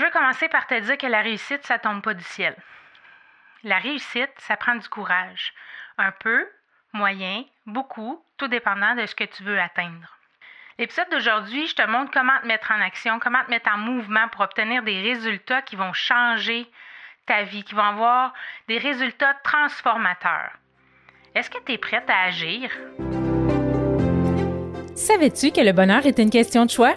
Je veux commencer par te dire que la réussite, ça tombe pas du ciel. La réussite, ça prend du courage. Un peu, moyen, beaucoup, tout dépendant de ce que tu veux atteindre. L'épisode d'aujourd'hui, je te montre comment te mettre en action, comment te mettre en mouvement pour obtenir des résultats qui vont changer ta vie, qui vont avoir des résultats transformateurs. Est-ce que tu es prête à agir? Savais-tu que le bonheur est une question de choix?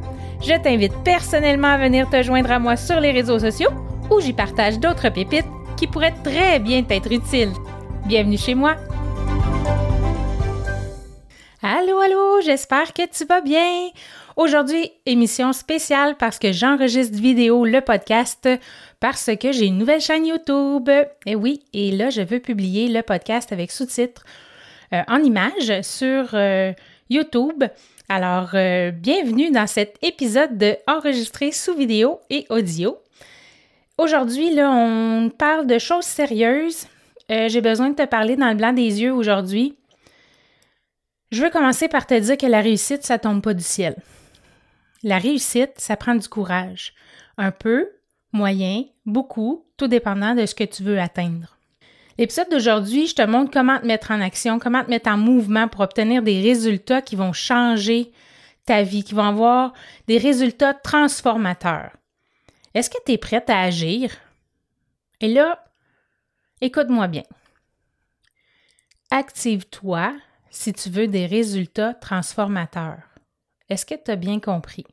Je t'invite personnellement à venir te joindre à moi sur les réseaux sociaux où j'y partage d'autres pépites qui pourraient très bien t'être utiles. Bienvenue chez moi. Allô, allô, j'espère que tu vas bien. Aujourd'hui, émission spéciale parce que j'enregistre vidéo le podcast parce que j'ai une nouvelle chaîne YouTube. Et oui, et là, je veux publier le podcast avec sous-titres euh, en images sur euh, YouTube. Alors, euh, bienvenue dans cet épisode de Enregistré sous vidéo et audio. Aujourd'hui, là, on parle de choses sérieuses. Euh, j'ai besoin de te parler dans le blanc des yeux aujourd'hui. Je veux commencer par te dire que la réussite, ça tombe pas du ciel. La réussite, ça prend du courage. Un peu, moyen, beaucoup, tout dépendant de ce que tu veux atteindre. L'épisode d'aujourd'hui, je te montre comment te mettre en action, comment te mettre en mouvement pour obtenir des résultats qui vont changer ta vie, qui vont avoir des résultats transformateurs. Est-ce que tu es prête à agir? Et là, écoute-moi bien. Active-toi si tu veux des résultats transformateurs. Est-ce que tu as bien compris?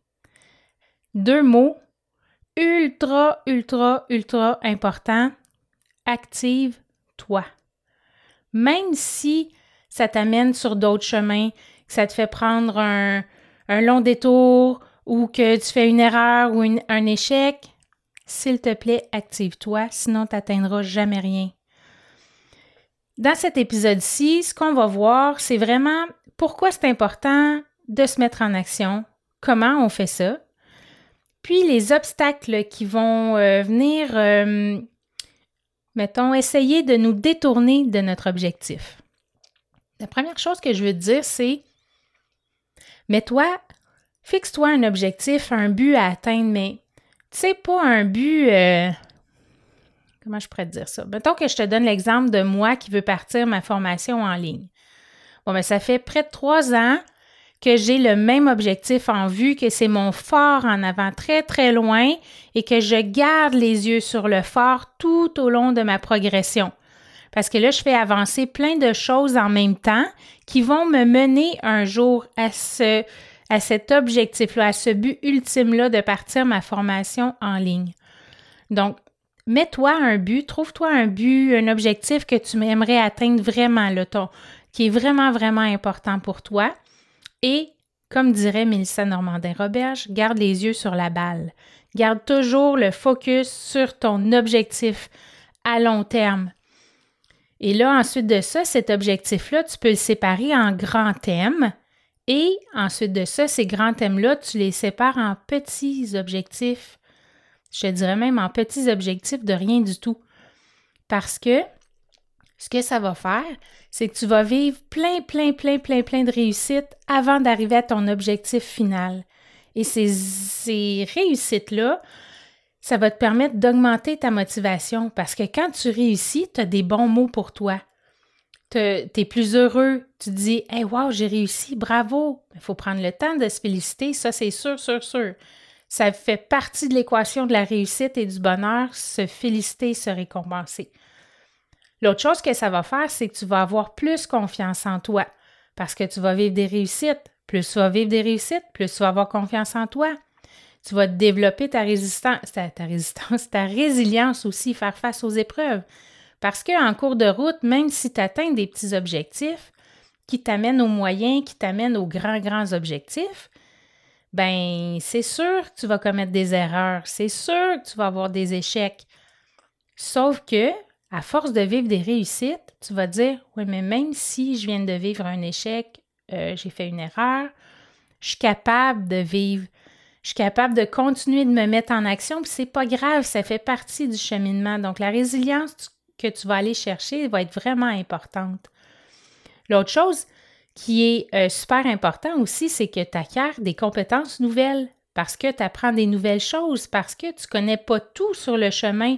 Deux mots ultra, ultra, ultra importants. Active Même si ça t'amène sur d'autres chemins, que ça te fait prendre un, long détour ou que tu fais une erreur ou un échec, s'il te plaît, active-toi, sinon tu n'atteindras jamais rien. Dans cet épisode-ci, ce qu'on va voir, c'est vraiment pourquoi c'est important de se mettre en action, comment on fait ça, puis les obstacles qui vont euh, venir euh, mettons, essayer de nous détourner de notre objectif. La première chose que je veux dire, c'est mets-toi, fixe-toi un objectif, un but à atteindre, mais tu sais, pas un but. Euh, comment je pourrais te dire ça? Mettons que je te donne l'exemple de moi qui veux partir ma formation en ligne. Bon, mais ben, ça fait près de trois ans que j'ai le même objectif en vue, que c'est mon fort en avant très très loin et que je garde les yeux sur le fort tout au long de ma progression. Parce que là, je fais avancer plein de choses en même temps qui vont me mener un jour à ce à cet objectif-là, à ce but ultime-là de partir ma formation en ligne. Donc, mets-toi un but, trouve-toi un but, un objectif que tu aimerais atteindre vraiment, là, ton, qui est vraiment, vraiment important pour toi. Et, comme dirait Mélissa Normandin-Roberge, garde les yeux sur la balle. Garde toujours le focus sur ton objectif à long terme. Et là, ensuite de ça, cet objectif-là, tu peux le séparer en grands thèmes. Et ensuite de ça, ces grands thèmes-là, tu les sépares en petits objectifs. Je dirais même en petits objectifs de rien du tout. Parce que ce que ça va faire, c'est que tu vas vivre plein, plein, plein, plein, plein de réussites avant d'arriver à ton objectif final. Et ces, réussites-là, ça va te permettre d'augmenter ta motivation parce que quand tu réussis, tu as des bons mots pour toi. Tu es plus heureux. Tu te dis, hey, wow, j'ai réussi, bravo. Il faut prendre le temps de se féliciter, ça, c'est sûr, sûr, sûr. Ça fait partie de l'équation de la réussite et du bonheur, se féliciter, se récompenser. L'autre chose que ça va faire, c'est que tu vas avoir plus confiance en toi parce que tu vas vivre des réussites. Plus tu vas vivre des réussites, plus tu vas avoir confiance en toi. Tu vas développer ta résistance, ta, résilience aussi, faire face aux épreuves. Parce qu'en cours de route, même si tu atteins des petits objectifs qui t'amènent aux moyens, qui t'amènent aux grands, grands objectifs, ben c'est sûr que tu vas commettre des erreurs, c'est sûr que tu vas avoir des échecs. Sauf que, à force de vivre des réussites, tu vas dire Oui, mais même si je viens de vivre un échec, euh, j'ai fait une erreur, je suis capable de vivre, je suis capable de continuer de me mettre en action, puis c'est pas grave, ça fait partie du cheminement. Donc, la résilience que tu vas aller chercher va être vraiment importante. L'autre chose qui est euh, super important aussi, c'est que tu acquiers des compétences nouvelles parce que tu apprends des nouvelles choses, parce que tu connais pas tout sur le chemin.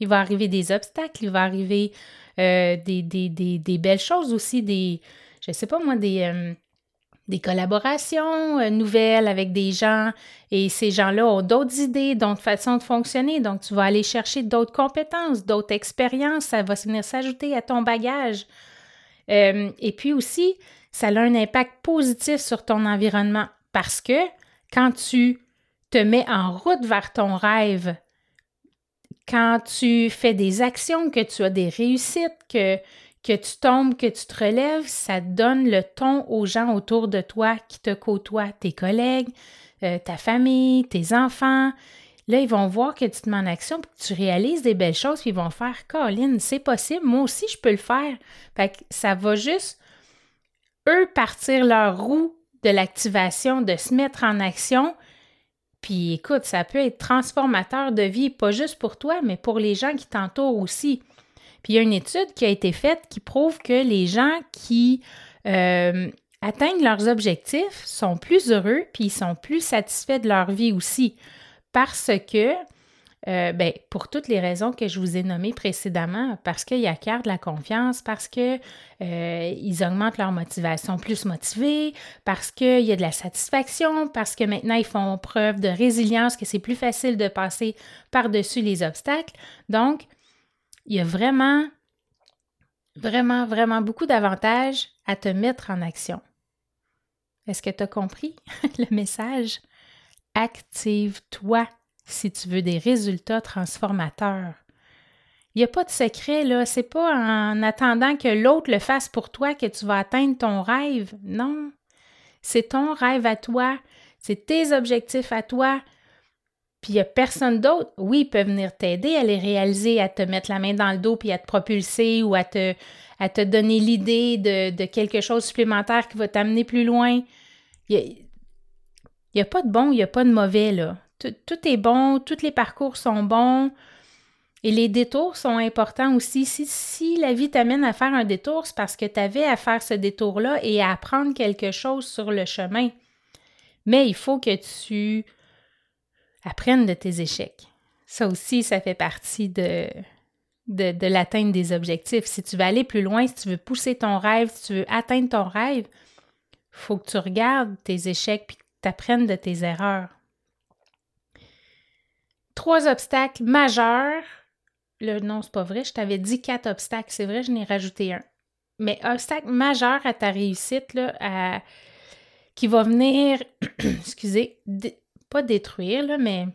Il va arriver des obstacles, il va arriver euh, des, belles choses aussi, des, je sais pas moi, des, euh, collaborations euh, nouvelles avec des gens et ces gens-là ont d'autres idées, d'autres façons de fonctionner. Donc, tu vas aller chercher d'autres compétences, d'autres expériences. Ça va venir s'ajouter à ton bagage. et puis aussi, ça a un impact positif sur ton environnement parce que quand tu te mets en route vers ton rêve, quand tu fais des actions, que tu as des réussites, que, tu tombes, que tu te relèves, ça donne le ton aux gens autour de toi qui te côtoient, tes collègues, euh, ta famille, tes enfants. Là, ils vont voir que tu te mets en action, que tu réalises des belles choses, puis ils vont faire Colin, c'est possible, moi aussi je peux le faire. Fait que ça va juste, eux, partir leur roue de l'activation, de se mettre en action, puis écoute, ça peut être transformateur de vie, pas juste pour toi, mais pour les gens qui t'entourent aussi. Puis il y a une étude qui a été faite qui prouve que les gens qui euh, atteignent leurs objectifs sont plus heureux, puis ils sont plus satisfaits de leur vie aussi. Parce que euh, ben, pour toutes les raisons que je vous ai nommées précédemment, parce qu'ils acquièrent de la confiance, parce qu'ils euh, augmentent leur motivation plus motivée, parce qu'il y a de la satisfaction, parce que maintenant ils font preuve de résilience, que c'est plus facile de passer par-dessus les obstacles. Donc, il y a vraiment, vraiment, vraiment beaucoup d'avantages à te mettre en action. Est-ce que tu as compris le message? Active-toi si tu veux des résultats transformateurs. Il n'y a pas de secret, là. C'est pas en attendant que l'autre le fasse pour toi que tu vas atteindre ton rêve. Non. C'est ton rêve à toi. C'est tes objectifs à toi. Puis il n'y a personne d'autre. Oui, ils peuvent venir t'aider à les réaliser, à te mettre la main dans le dos puis à te propulser ou à te, donner l'idée de, quelque chose supplémentaire qui va t'amener plus loin. Il n'y a, pas de bon, il n'y a pas de mauvais, là. Tout, est bon, tous les parcours sont bons. Et les détours sont importants aussi. Si, la vie t'amène à faire un détour, c'est parce que tu avais à faire ce détour-là et à apprendre quelque chose sur le chemin. Mais il faut que tu apprennes de tes échecs. Ça aussi, ça fait partie de, de, l'atteinte des objectifs. Si tu veux aller plus loin, si tu veux pousser ton rêve, si tu veux atteindre ton rêve, il faut que tu regardes tes échecs et que tu apprennes de tes erreurs trois obstacles majeurs. Le, non, c'est pas vrai, je t'avais dit quatre obstacles, c'est vrai, je n'ai rajouté un. Mais obstacle majeur à ta réussite, là, qui va venir, excusez, pas détruire, là, mais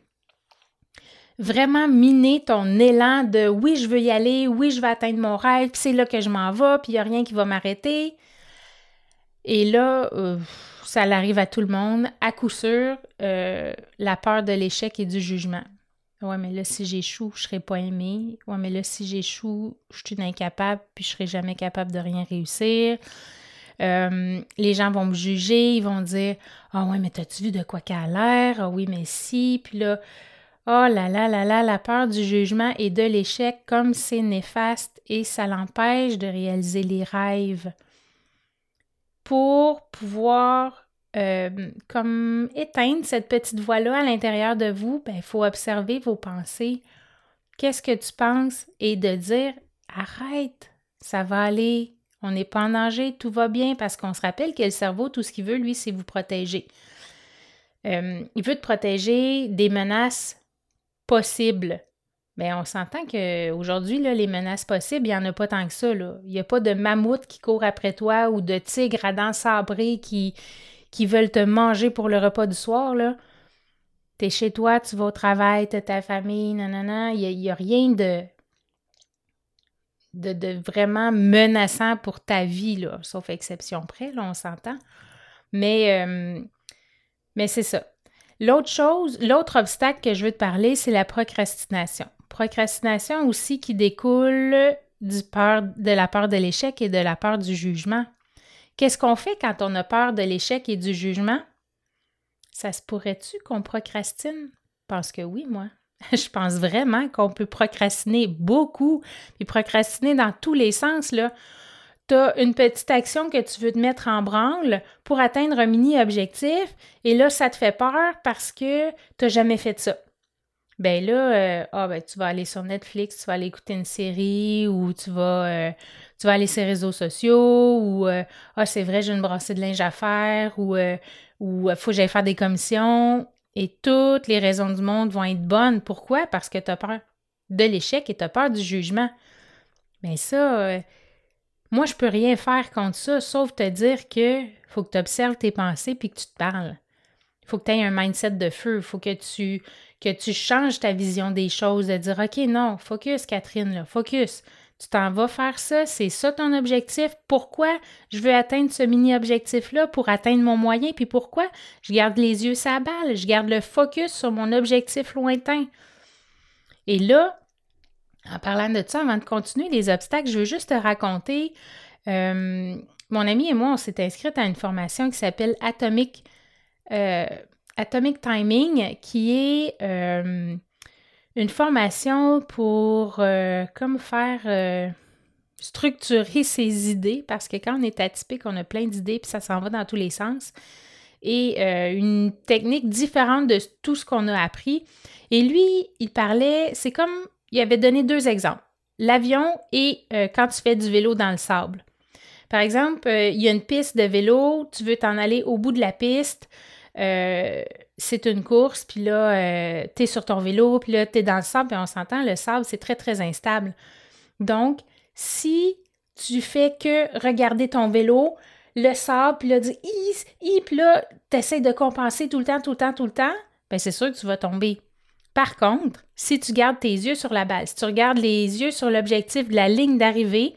vraiment miner ton élan de oui, je veux y aller, oui, je vais atteindre mon rêve, puis c'est là que je m'en vais, puis il n'y a rien qui va m'arrêter. Et là, ça arrive à tout le monde, à coup sûr, euh, la peur de l'échec et du jugement. Ouais, mais là, si j'échoue, je serai pas aimée. Ouais, mais là, si j'échoue, je suis incapable, puis je serai jamais capable de rien réussir. Euh, les gens vont me juger, ils vont dire Ah ouais, mais t'as-tu vu de quoi qu'elle a l'air? Ah oui, mais si. Puis là, oh là là là là, la peur du jugement et de l'échec, comme c'est néfaste et ça l'empêche de réaliser les rêves. Pour pouvoir euh, comme éteindre cette petite voix-là à l'intérieur de vous, il ben, faut observer vos pensées. Qu'est-ce que tu penses? Et de dire arrête, ça va aller, on n'est pas en danger, tout va bien, parce qu'on se rappelle que le cerveau, tout ce qu'il veut, lui, c'est vous protéger. Euh, il veut te protéger des menaces possibles. Bien, on s'entend qu'aujourd'hui, les menaces possibles, il n'y en a pas tant que ça. Il n'y a pas de mammouth qui court après toi ou de tigres à dents sabrées qui, qui veulent te manger pour le repas du soir. Là. es chez toi, tu vas au travail, as ta famille, nanana. Il n'y a, rien de, de, vraiment menaçant pour ta vie, là, sauf exception près, là, on s'entend. Mais, euh, mais c'est ça. L'autre chose, l'autre obstacle que je veux te parler, c'est la procrastination. Procrastination aussi qui découle du de la peur de l'échec et de la peur du jugement. Qu'est-ce qu'on fait quand on a peur de l'échec et du jugement? Ça se pourrait-tu qu'on procrastine? Parce que oui, moi. Je pense vraiment qu'on peut procrastiner beaucoup, puis procrastiner dans tous les sens. Tu as une petite action que tu veux te mettre en branle pour atteindre un mini-objectif, et là, ça te fait peur parce que tu n'as jamais fait ça ben là, euh, ah, ben, tu vas aller sur Netflix, tu vas aller écouter une série ou tu vas, euh, tu vas aller sur les réseaux sociaux ou euh, ah, c'est vrai, j'ai une brassée de linge à faire ou ou faut que j'aille faire des commissions et toutes les raisons du monde vont être bonnes. Pourquoi? Parce que tu as peur de l'échec et tu as peur du jugement. Mais ça, moi, je peux rien faire contre ça, sauf te dire que faut que tu observes tes pensées puis que tu te parles. Il faut que tu aies un mindset de feu. Il faut que tu, que tu changes ta vision des choses, de dire OK, non, focus, Catherine, là, focus. Tu t'en vas faire ça, c'est ça ton objectif. Pourquoi je veux atteindre ce mini-objectif-là pour atteindre mon moyen? Puis pourquoi? Je garde les yeux balle, je garde le focus sur mon objectif lointain. Et là, en parlant de ça, avant de continuer les obstacles, je veux juste te raconter. Euh, mon ami et moi, on s'est inscrite à une formation qui s'appelle Atomic euh, Atomic Timing, qui est euh, une formation pour euh, comme faire euh, structurer ses idées, parce que quand on est atypique, on a plein d'idées, puis ça s'en va dans tous les sens. Et une technique différente de tout ce qu'on a appris. Et lui, il parlait, c'est comme, il avait donné deux exemples. L'avion et quand tu fais du vélo dans le sable. Par exemple, il y a une piste de vélo, tu veux t'en aller au bout de la piste, euh, c'est une course, puis là, euh, tu es sur ton vélo, puis là, tu es dans le sable, puis on s'entend, le sable, c'est très, très instable. Donc, si tu fais que regarder ton vélo, le sable, puis là, puis là, tu essaies de compenser tout le temps, tout le temps, tout le temps, bien, c'est sûr que tu vas tomber. Par contre, si tu gardes tes yeux sur la balle, si tu regardes les yeux sur l'objectif de la ligne d'arrivée,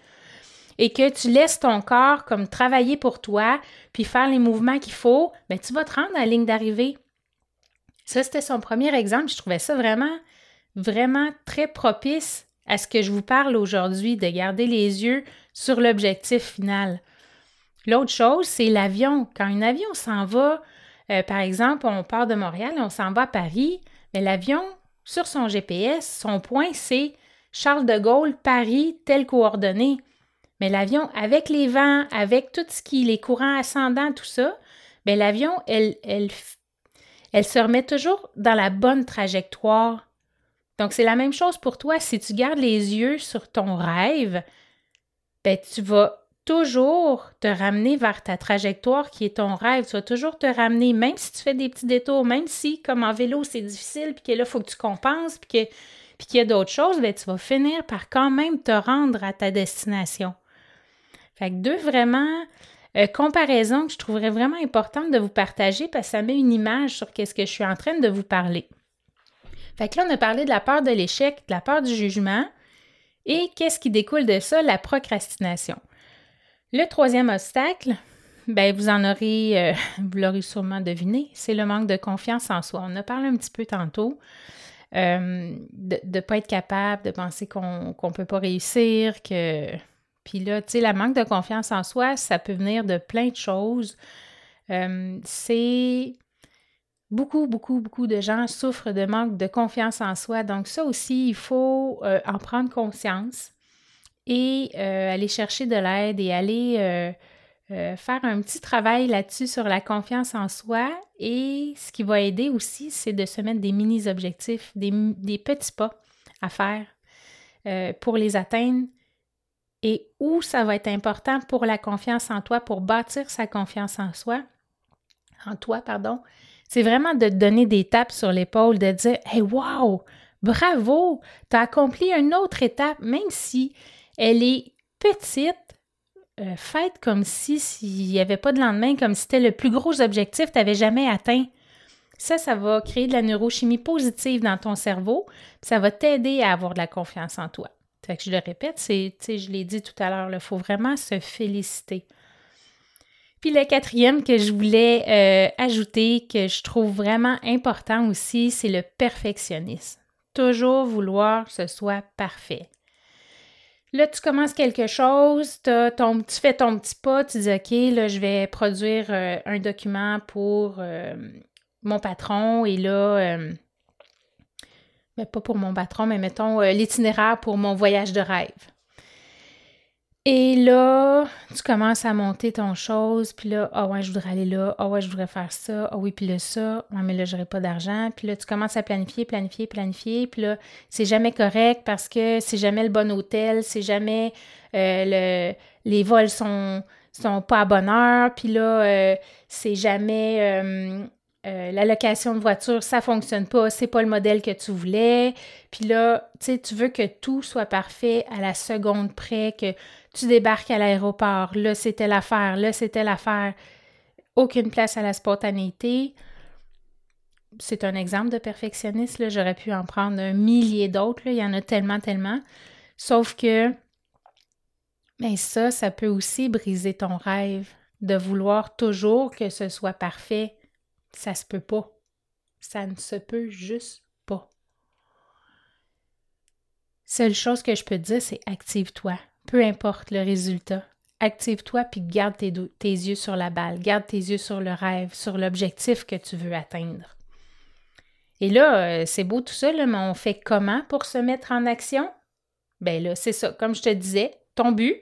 et que tu laisses ton corps comme travailler pour toi, puis faire les mouvements qu'il faut, bien, tu vas te rendre à la ligne d'arrivée. Ça, c'était son premier exemple. Je trouvais ça vraiment, vraiment très propice à ce que je vous parle aujourd'hui, de garder les yeux sur l'objectif final. L'autre chose, c'est l'avion. Quand un avion s'en va, euh, par exemple, on part de Montréal on s'en va à Paris, mais l'avion, sur son GPS, son point, c'est Charles de Gaulle, Paris, telle coordonnée. Mais l'avion, avec les vents, avec tout ce qui, les courants ascendants, tout ça, bien, l'avion, elle, elle, elle se remet toujours dans la bonne trajectoire. Donc, c'est la même chose pour toi. Si tu gardes les yeux sur ton rêve, bien, tu vas toujours te ramener vers ta trajectoire qui est ton rêve. Tu vas toujours te ramener, même si tu fais des petits détours, même si, comme en vélo, c'est difficile, puis que là, il faut que tu compenses, puis qu'il y a d'autres choses, bien, tu vas finir par quand même te rendre à ta destination. Fait que deux vraiment euh, comparaisons que je trouverais vraiment importantes de vous partager parce que ça met une image sur qu'est-ce que je suis en train de vous parler. Fait que là, on a parlé de la peur de l'échec, de la peur du jugement et qu'est-ce qui découle de ça? La procrastination. Le troisième obstacle, ben vous en aurez, euh, vous l'aurez sûrement deviné, c'est le manque de confiance en soi. On a parlé un petit peu tantôt. Euh, de ne pas être capable, de penser qu'on ne peut pas réussir, que puis là, tu sais, la manque de confiance en soi, ça peut venir de plein de choses. Euh, c'est beaucoup, beaucoup, beaucoup de gens souffrent de manque de confiance en soi. Donc ça aussi, il faut euh, en prendre conscience et euh, aller chercher de l'aide et aller faire un petit travail là-dessus sur la confiance en soi. Et ce qui va aider aussi, c'est de se mettre des mini-objectifs, des, des, petits pas à faire pour les atteindre et où ça va être important pour la confiance en toi, pour bâtir sa confiance en soi, en toi, pardon, c'est vraiment de te donner des tapes sur l'épaule, de dire Hey, wow! Bravo! Tu as accompli une autre étape, même si elle est petite. Euh, faites comme si s'il n'y avait pas de lendemain, comme si c'était le plus gros objectif que tu n'avais jamais atteint. Ça, ça va créer de la neurochimie positive dans ton cerveau, ça va t'aider à avoir de la confiance en toi. Fait que je le répète, c'est, je l'ai dit tout à l'heure, il faut vraiment se féliciter. Puis le quatrième que je voulais euh, ajouter, que je trouve vraiment important aussi, c'est le perfectionnisme. Toujours vouloir que ce soit parfait. Là, tu commences quelque chose, ton, tu fais ton petit pas, tu dis OK, là, je vais produire euh, un document pour euh, mon patron et là, mais pas pour mon patron, mais mettons l'itinéraire pour mon voyage de rêve. Et là, tu commences à monter ton chose, puis là, ah ouais, je voudrais aller là, ah ouais, je voudrais faire ça, ah oui, puis là, ça, ouais, mais là, j'aurais pas d'argent. Puis là, tu commences à planifier, planifier, planifier, puis là, c'est jamais correct parce que c'est jamais le bon hôtel, c'est jamais euh, le, les vols sont, sont pas à bonne heure, puis là, euh, c'est jamais euh, la location de voiture, ça fonctionne pas, c'est pas le modèle que tu voulais. Puis là, tu tu veux que tout soit parfait à la seconde près, que tu débarques à l'aéroport, là c'était l'affaire, là c'était l'affaire. Aucune place à la spontanéité. C'est un exemple de perfectionniste, j'aurais pu en prendre un millier d'autres, il y en a tellement, tellement. Sauf que, mais ça, ça peut aussi briser ton rêve de vouloir toujours que ce soit parfait ça se peut pas. Ça ne se peut juste pas. Seule chose que je peux te dire, c'est active-toi. Peu importe le résultat. Active-toi puis garde tes, yeux sur la balle, garde tes yeux sur le rêve, sur l'objectif que tu veux atteindre. Et là, euh, c'est beau tout ça, mais on fait comment pour se mettre en action? Ben là, c'est ça. Comme je te disais, ton but,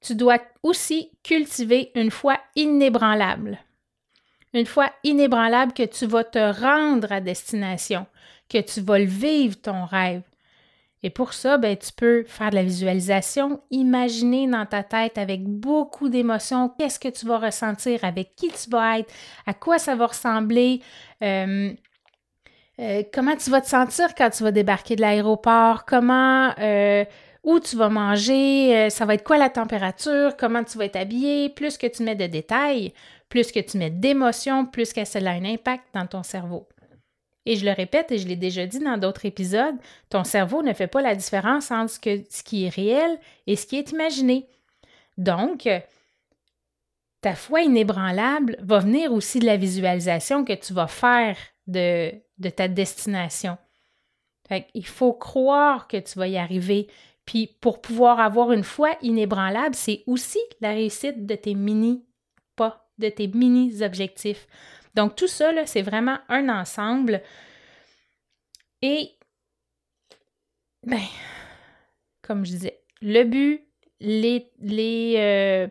tu dois aussi cultiver une foi inébranlable une fois inébranlable que tu vas te rendre à destination, que tu vas vivre ton rêve. Et pour ça, ben, tu peux faire de la visualisation, imaginer dans ta tête avec beaucoup d'émotions qu'est-ce que tu vas ressentir, avec qui tu vas être, à quoi ça va ressembler, euh, euh, comment tu vas te sentir quand tu vas débarquer de l'aéroport, comment, euh, où tu vas manger, ça va être quoi la température, comment tu vas être habillé, plus que tu mets de détails, plus que tu mets d'émotions, plus que cela a un impact dans ton cerveau. Et je le répète et je l'ai déjà dit dans d'autres épisodes, ton cerveau ne fait pas la différence entre ce, qui est réel et ce qui est imaginé. Donc, ta foi inébranlable va venir aussi de la visualisation que tu vas faire de ta destination. Il faut croire que tu vas y arriver. Puis pour pouvoir avoir une foi inébranlable, c'est aussi la réussite de tes mini pas de tes mini-objectifs. Donc, tout ça, c'est vraiment un ensemble. Et, ben, comme je disais, le but, les, les, euh,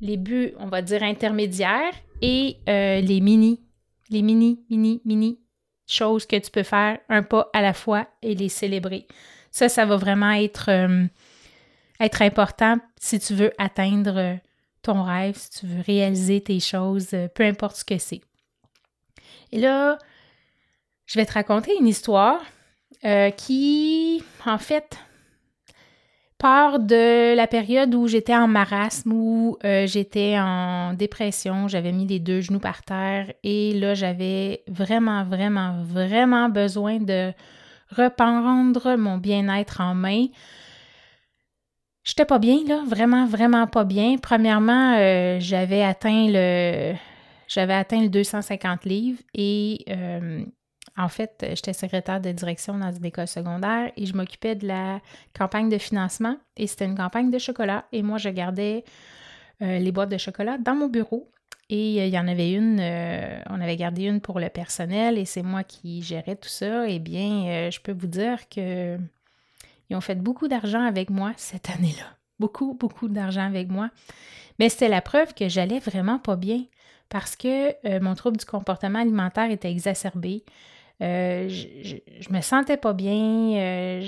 les buts, on va dire, intermédiaires et euh, les mini, les mini, mini, mini choses que tu peux faire un pas à la fois et les célébrer. Ça, ça va vraiment être, euh, être important si tu veux atteindre rêve, si tu veux réaliser tes choses, euh, peu importe ce que c'est. Et là, je vais te raconter une histoire euh, qui, en fait, part de la période où j'étais en marasme, où euh, j'étais en dépression, j'avais mis les deux genoux par terre et là, j'avais vraiment, vraiment, vraiment besoin de reprendre mon bien-être en main. J'étais pas bien, là, vraiment, vraiment pas bien. Premièrement, euh, j'avais atteint le j'avais atteint le 250 livres et euh, en fait, j'étais secrétaire de direction dans une école secondaire et je m'occupais de la campagne de financement et c'était une campagne de chocolat et moi, je gardais euh, les boîtes de chocolat dans mon bureau et il y en avait une, on avait gardé une pour le personnel et c'est moi qui gérais tout ça. Eh bien, je peux vous dire que ils ont fait beaucoup d'argent avec moi cette année-là. Beaucoup, beaucoup d'argent avec moi. Mais c'était la preuve que j'allais vraiment pas bien parce que euh, mon trouble du comportement alimentaire était exacerbé. Euh, je, me sentais pas bien. Euh,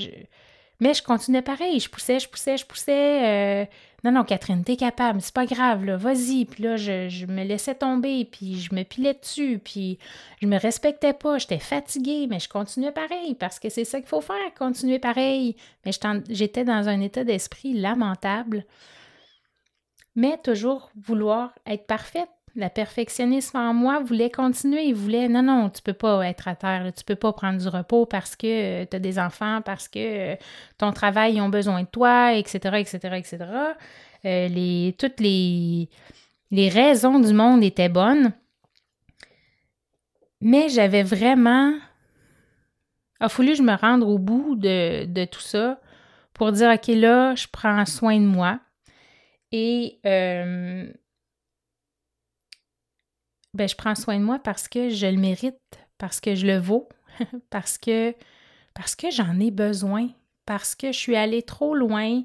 Mais je continuais pareil. Je poussais, je poussais, je poussais. Non, non, Catherine, t'es capable, c'est pas grave, là, vas-y. Puis là, je, me laissais tomber, puis je me pilais dessus, puis je me respectais pas, j'étais fatiguée, mais je continuais pareil, parce que c'est ça qu'il faut faire, continuer pareil. Mais j'étais dans un état d'esprit lamentable. Mais toujours vouloir être parfaite, la perfectionniste en moi voulait continuer. Il voulait non, non, tu peux pas être à terre, tu tu peux pas prendre du repos parce que euh, tu as des enfants, parce que euh, ton travail, ils ont besoin de toi, etc., etc., etc. les, toutes les, les raisons du monde étaient bonnes. Mais j'avais vraiment. Il a fallu je me rende au bout de, de, tout ça pour dire OK, là, je prends soin de moi. Et euh, ben, je prends soin de moi parce que je le mérite, parce que je le vaux, parce que, parce que j'en ai besoin, parce que je suis allée trop loin.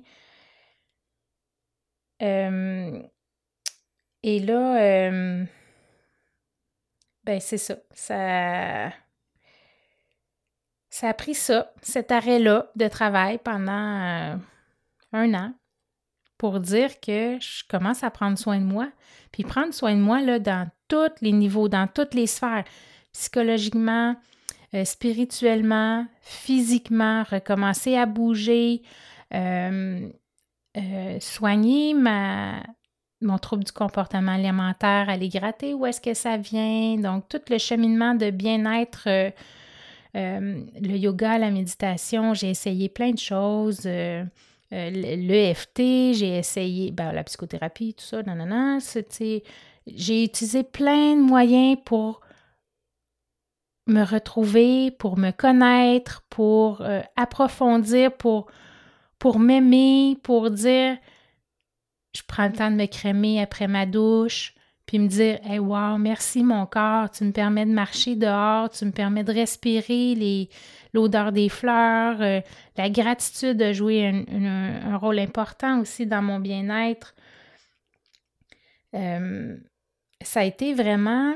Euh, et là, euh, ben c'est ça. Ça, ça a pris ça, cet arrêt-là de travail pendant euh, un an pour dire que je commence à prendre soin de moi. Puis prendre soin de moi là, dans tous les niveaux, dans toutes les sphères, psychologiquement, euh, spirituellement, physiquement, recommencer à bouger, euh, euh, soigner ma, mon trouble du comportement alimentaire, aller gratter où est-ce que ça vient. Donc, tout le cheminement de bien-être, le yoga, la méditation, j'ai essayé plein de choses. L'EFT, j'ai essayé ben, la psychothérapie, tout ça, non. J'ai utilisé plein de moyens pour me retrouver, pour me connaître, pour euh, approfondir, pour, pour m'aimer, pour dire je prends le temps de me crémer après ma douche, puis me dire Hey, wow, merci mon corps, tu me permets de marcher dehors, tu me permets de respirer l'odeur des fleurs, euh, la gratitude de jouer un, rôle important aussi dans mon bien-être. Euh, ça a été vraiment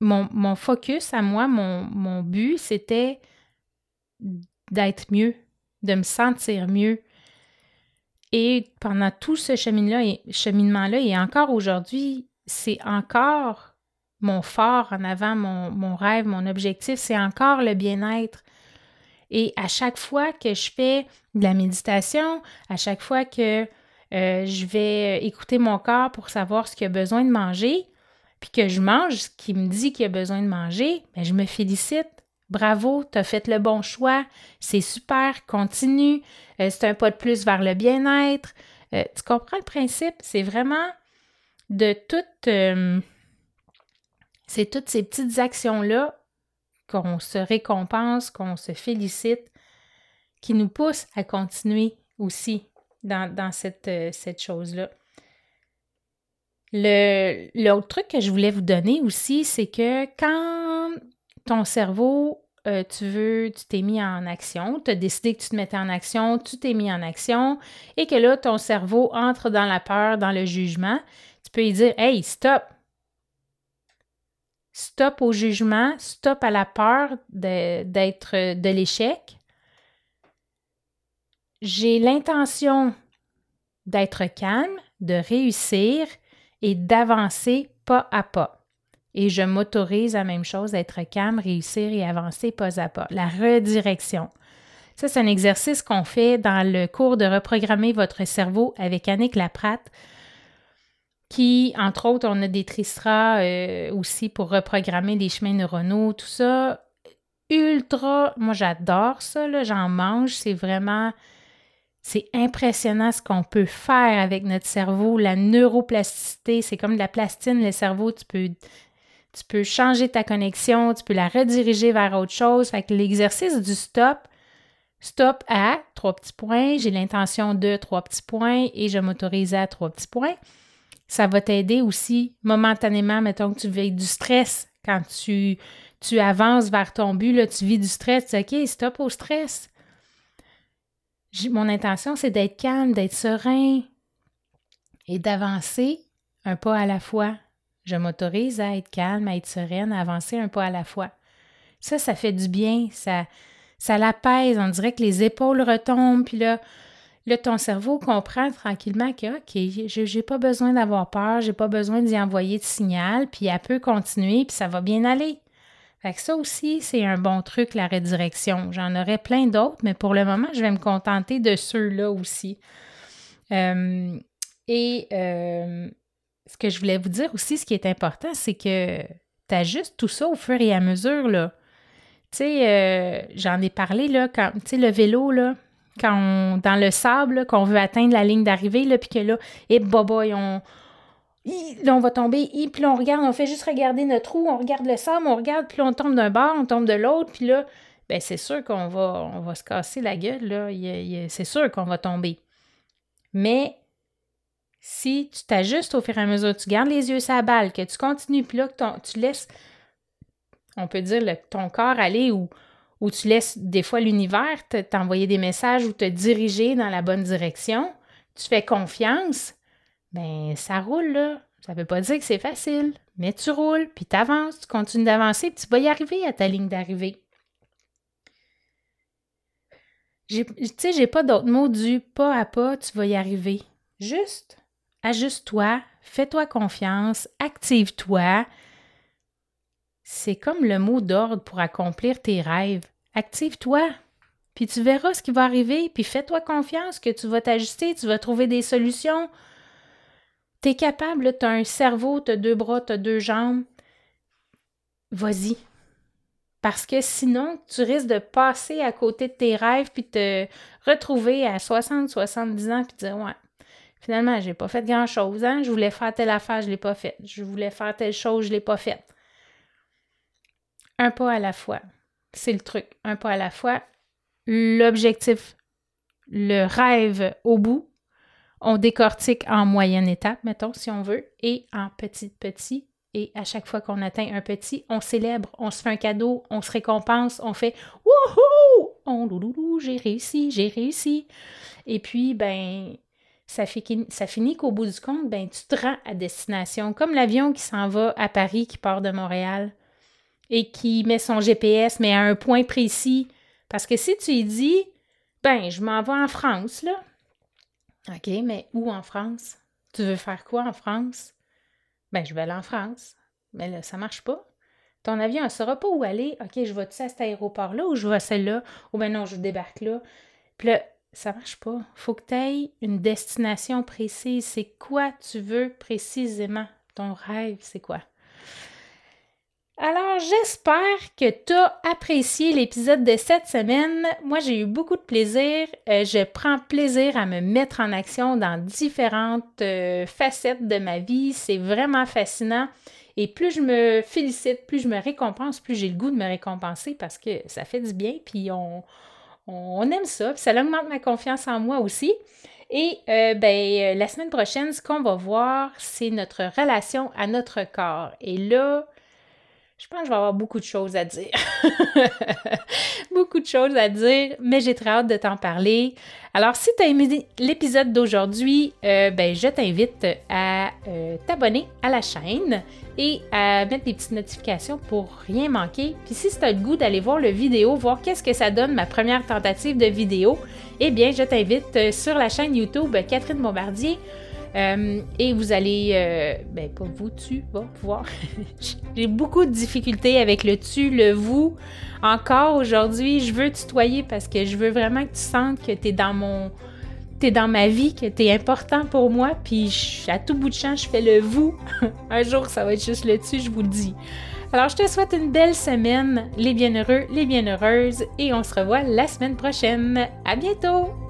mon, focus à moi, mon, but, c'était d'être mieux, de me sentir mieux. Et pendant tout ce cheminement-là, et encore aujourd'hui, c'est encore mon fort en avant, mon, mon rêve, mon objectif, c'est encore le bien-être. Et à chaque fois que je fais de la méditation, à chaque fois que euh, je vais écouter mon corps pour savoir ce qu'il a besoin de manger, puis que je mange ce qu'il me dit qu'il a besoin de manger, bien, je me félicite. Bravo, tu as fait le bon choix, c'est super, continue, euh, c'est un pas de plus vers le bien-être. Euh, tu comprends le principe? C'est vraiment de toutes, c'est toutes ces petites actions-là qu'on se récompense, qu'on se félicite, qui nous poussent à continuer aussi dans, cette, euh, cette chose-là. L'autre truc que je voulais vous donner aussi, c'est que quand ton cerveau, euh, tu veux, tu t'es mis en action, tu as décidé que tu te mettais en action, tu t'es mis en action, et que là, ton cerveau entre dans la peur, dans le jugement, tu peux lui dire Hey, stop! Stop au jugement, stop à la peur d'être de l'échec j'ai l'intention d'être calme, de réussir et d'avancer pas à pas. Et je m'autorise la même chose, d'être calme, réussir et avancer pas à pas. La redirection. Ça, c'est un exercice qu'on fait dans le cours de reprogrammer votre cerveau avec Annick Laprate, qui, entre autres, on a des euh, aussi pour reprogrammer les chemins neuronaux, tout ça. Ultra, moi j'adore ça, j'en mange, c'est vraiment c'est impressionnant ce qu'on peut faire avec notre cerveau, la neuroplasticité, c'est comme de la plastine, le cerveau, tu peux, tu peux changer ta connexion, tu peux la rediriger vers autre chose. Fait que l'exercice du stop, stop à trois petits points, j'ai l'intention de trois petits points et je m'autorise à trois petits points. Ça va t'aider aussi momentanément, mettons que tu vis du stress quand tu, tu avances vers ton but, tu vis du stress, tu dis OK, stop au stress mon intention, c'est d'être calme, d'être serein et d'avancer un pas à la fois. Je m'autorise à être calme, à être sereine, à avancer un pas à la fois. Ça, ça fait du bien, ça, Ça l'apaise, on dirait que les épaules retombent, puis là, Là, ton cerveau comprend tranquillement que, OK, j'ai pas besoin d'avoir peur, j'ai pas besoin d'y envoyer de signal, puis elle peut continuer, puis ça va bien aller. Fait ça aussi, c'est un bon truc, la redirection. J'en aurais plein d'autres, mais pour le moment, je vais me contenter de ceux-là aussi. Euh, et euh, ce que je voulais vous dire aussi, ce qui est important, c'est que tu ajustes tout ça au fur et à mesure, là. Tu sais, euh, j'en ai parlé, là, quand, tu sais, le vélo, là, quand dans le sable, qu'on veut atteindre la ligne d'arrivée, là, puis que là, et boboy, on, là, on va tomber, puis là, on regarde, on fait juste regarder notre roue, on regarde le sable, on regarde, puis là, on tombe d'un bord, on tombe de l'autre, puis là, ben c'est sûr qu'on va, on va se casser la gueule, là, c'est sûr qu'on va tomber. Mais si tu t'ajustes au fur et à mesure, tu gardes les yeux sur la balle, que tu continues, puis là, que tu laisses, on peut dire, ton corps aller ou où tu laisses des fois l'univers t'envoyer des messages ou te diriger dans la bonne direction, tu fais confiance, ben ça roule là. Ça veut pas dire que c'est facile, mais tu roules, puis tu avances, tu continues d'avancer, puis tu vas y arriver à ta ligne d'arrivée. Tu sais, j'ai pas d'autre mot du pas à pas, tu vas y arriver. Juste, ajuste-toi, fais-toi confiance, active-toi, c'est comme le mot d'ordre pour accomplir tes rêves. Active-toi, puis tu verras ce qui va arriver, puis fais-toi confiance que tu vas t'ajuster, tu vas trouver des solutions. Tu es capable, tu as un cerveau, tu as deux bras, tu as deux jambes. Vas-y. Parce que sinon, tu risques de passer à côté de tes rêves, puis te retrouver à 60, 70 ans, puis te dire Ouais, finalement, j'ai pas fait grand-chose. Hein? Je voulais faire telle affaire, je l'ai pas faite. Je voulais faire telle chose, je l'ai pas faite un pas à la fois. C'est le truc, un pas à la fois. L'objectif, le rêve au bout, on décortique en moyenne étape, mettons, si on veut, et en petit petit. Et à chaque fois qu'on atteint un petit, on célèbre, on se fait un cadeau, on se récompense, on fait Wouhou! On louloulou, j'ai réussi, j'ai réussi. Et puis, ben, ça, finit qu'au bout du compte, ben, tu te rends à destination. Comme l'avion qui s'en va à Paris, qui part de Montréal et qui met son GPS, mais à un point précis. Parce que si tu lui dis, ben, je m'en vais en France, là. OK, mais où en France? Tu veux faire quoi en France? Ben, je vais aller en France. Mais là, ça marche pas. Ton avion ne saura pas où aller. OK, je vais-tu à cet aéroport-là ou je vais à celle-là? Ou ben non, je débarque là. Puis là, ça marche pas. Faut que tu aies une destination précise. C'est quoi tu veux précisément? Ton rêve, c'est quoi? Alors, j'espère que tu as apprécié l'épisode de cette semaine. Moi, j'ai eu beaucoup de plaisir. Euh, je prends plaisir à me mettre en action dans différentes euh, facettes de ma vie. C'est vraiment fascinant. Et plus je me félicite, plus je me récompense, plus j'ai le goût de me récompenser parce que ça fait du bien, puis on, aime ça, puis ça augmente ma confiance en moi aussi. Et euh, ben, la semaine prochaine, ce qu'on va voir, c'est notre relation à notre corps. Et là, je pense que je vais avoir beaucoup de choses à dire. beaucoup de choses à dire, mais j'ai très hâte de t'en parler. Alors, si tu as aimé l'épisode d'aujourd'hui, euh, ben, je t'invite à euh, t'abonner à la chaîne et à mettre des petites notifications pour rien manquer. Puis si tu as le goût d'aller voir le vidéo, voir qu'est-ce que ça donne ma première tentative de vidéo, eh bien, je t'invite euh, sur la chaîne YouTube Catherine Bombardier. Euh, et vous allez, euh, ben pas vous, tu vas pouvoir. J'ai beaucoup de difficultés avec le tu, le vous. Encore aujourd'hui, je veux tutoyer parce que je veux vraiment que tu sentes que tu es dans mon. T'es dans ma vie, que tu es important pour moi, puis à tout bout de champ, je fais le vous. Un jour, ça va être juste le tu, je vous le dis. Alors, je te souhaite une belle semaine, les bienheureux, les bienheureuses, et on se revoit la semaine prochaine. À bientôt!